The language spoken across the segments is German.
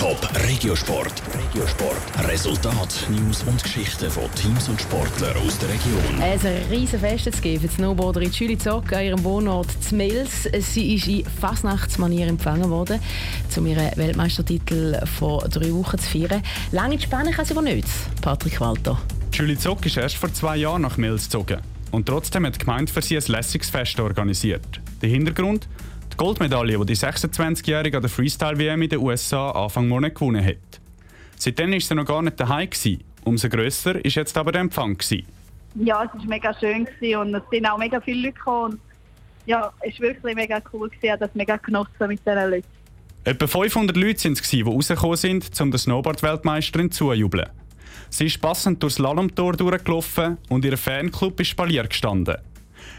Top Regiosport. Regiosport. Resultat, News und Geschichten von Teams und Sportlern aus der Region. Es ist ein riesen Fest zu geben die Snowboarderin Julie Zock an ihrem Wohnort Zmels. Sie ist in Fasnachtsmanier empfangen worden, um ihren Weltmeistertitel vor drei Wochen zu feiern. Lange Spanne kann sie aber nicht, Patrick Walter. Julie Zock ist erst vor zwei Jahren nach Mels gezogen. Und trotzdem hat die Gemeinde für sie ein lässiges Fest organisiert. Der Hintergrund? Die Goldmedaille, die die 26-Jährige an der Freestyle-WM in den USA Anfang Monat gewonnen hat. Seitdem war sie noch gar nicht daheim. Umso grösser war jetzt aber der Empfang. Gewesen. Ja, es war mega schön und es sind auch mega viele Leute gekommen. Ja, es war wirklich mega cool. Ich habe das mega genossen mit diesen Leuten. Etwa 500 Leute waren es, die rausgekommen sind, um der Snowboard-Weltmeisterin zujubeln. Sie ist passend durchs Slalomtor durchgelaufen und ihr Fanclub ist Spalier gestanden.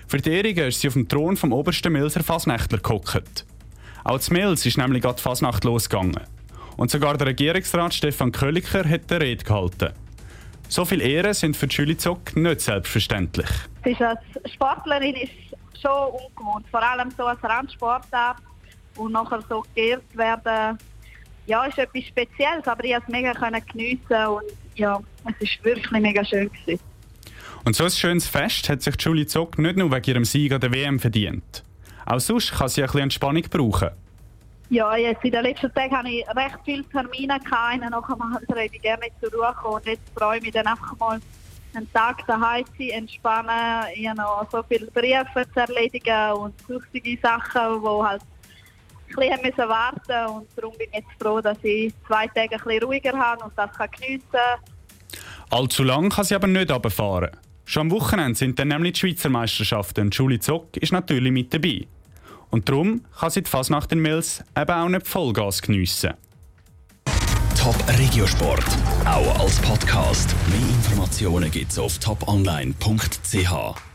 Für die Ehrungen ist sie auf dem Thron vom obersten Milser Fasnächtler gehockt. Auch zu Mills ist nämlich gerade die Fasnacht losgegangen. Und sogar der Regierungsrat Stefan Kölliker hat eine Rede gehalten. So viele Ehren sind für Julie Zock nicht selbstverständlich. Sie ist als Sportlerin ist schon ungewohnt, vor allem so als Randsportart und nachher so geehrt werden, ja, ist etwas Spezielles, aber ich konnte es mega geniessen und ja, es war wirklich mega schön. Gewesen. Und so ein schönes Fest hat sich Julie Zock nicht nur wegen ihrem Sieg an der WM verdient. Auch sonst kann sie ein bisschen Entspannung brauchen. Ja, jetzt in den letzten Tagen hatte ich recht viele Termine. Einen nachher mal ich gerne zur Ruhe kommen. Und jetzt freue ich mich dann einfach mal einen Tag daheim zu sein, entspannen. Ich habe noch so viele Briefe zu erledigen und sonstige Sachen, die halt ein bisschen müssen warten Und darum bin ich jetzt froh, dass ich zwei Tage ein bisschen ruhiger habe und das geniessen kann. Allzu lang kann sie aber nicht runterfahren. Schon am Wochenende sind dann nämlich die Schweizer Meisterschaften und Julie Zock ist natürlich mit dabei. Und darum kann sie die Fasnacht in Mills eben auch nicht Vollgas geniessen. Top Regiosport, auch als Podcast. Mehr Informationen gibt's auf toponline.ch.